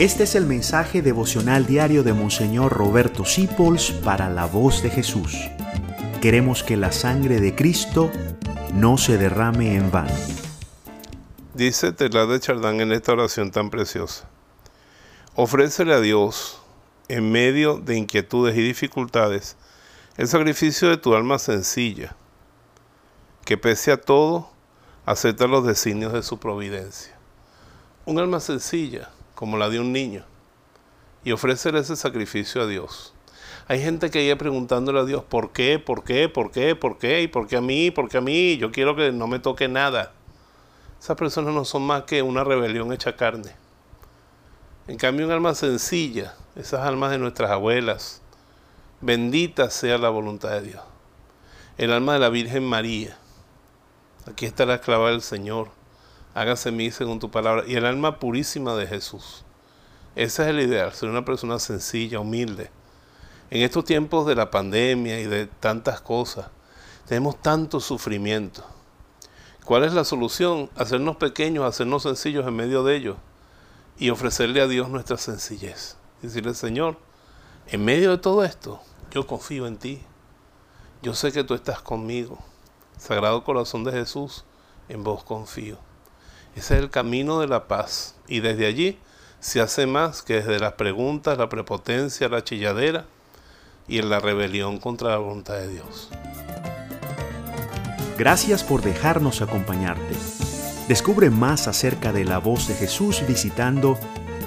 Este es el mensaje devocional diario de Monseñor Roberto Sipols para la voz de Jesús. Queremos que la sangre de Cristo no se derrame en vano. Dice Tela de Chardán en esta oración tan preciosa. Ofrécele a Dios, en medio de inquietudes y dificultades, el sacrificio de tu alma sencilla, que pese a todo, acepta los designios de su providencia. Un alma sencilla, como la de un niño, y ofrecer ese sacrificio a Dios. Hay gente que iba preguntándole a Dios, ¿por qué? ¿Por qué? ¿Por qué? ¿Por qué? ¿Y por qué a mí? ¿Por qué a mí? Yo quiero que no me toque nada. Esas personas no son más que una rebelión hecha carne. En cambio, un alma sencilla, esas almas de nuestras abuelas, bendita sea la voluntad de Dios. El alma de la Virgen María. Aquí está la esclava del Señor hágase mí según tu palabra, y el alma purísima de Jesús. Ese es el ideal, ser una persona sencilla, humilde. En estos tiempos de la pandemia y de tantas cosas, tenemos tanto sufrimiento. ¿Cuál es la solución? Hacernos pequeños, hacernos sencillos en medio de ellos y ofrecerle a Dios nuestra sencillez. Decirle, Señor, en medio de todo esto, yo confío en ti. Yo sé que tú estás conmigo. Sagrado Corazón de Jesús, en vos confío. Ese es el camino de la paz. Y desde allí se hace más que desde las preguntas, la prepotencia, la chilladera y en la rebelión contra la voluntad de Dios. Gracias por dejarnos acompañarte. Descubre más acerca de la voz de Jesús visitando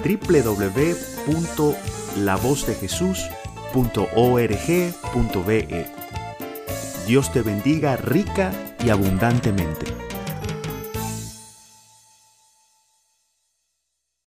www.lavozdejesús.org.be. Dios te bendiga rica y abundantemente.